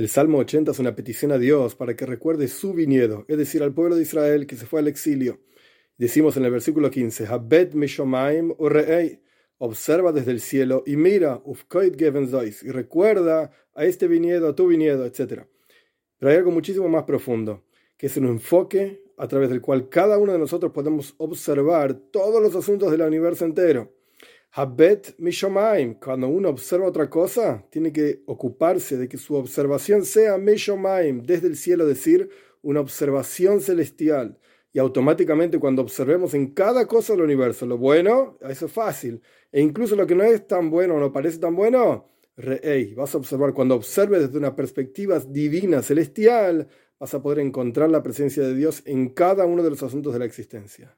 El Salmo 80 es una petición a Dios para que recuerde su viñedo, es decir, al pueblo de Israel que se fue al exilio. Decimos en el versículo 15, Habed Mishomaim Urei, observa desde el cielo y mira, Ufkoit y recuerda a este viñedo, a tu viñedo, etc. Pero hay algo muchísimo más profundo, que es un enfoque a través del cual cada uno de nosotros podemos observar todos los asuntos del universo entero. Habet Mishomaim, cuando uno observa otra cosa, tiene que ocuparse de que su observación sea Mishomaim, desde el cielo decir una observación celestial. Y automáticamente cuando observemos en cada cosa del universo lo bueno, eso es fácil. E incluso lo que no es tan bueno o no parece tan bueno, Re'ei, vas a observar, cuando observes desde una perspectiva divina, celestial, vas a poder encontrar la presencia de Dios en cada uno de los asuntos de la existencia.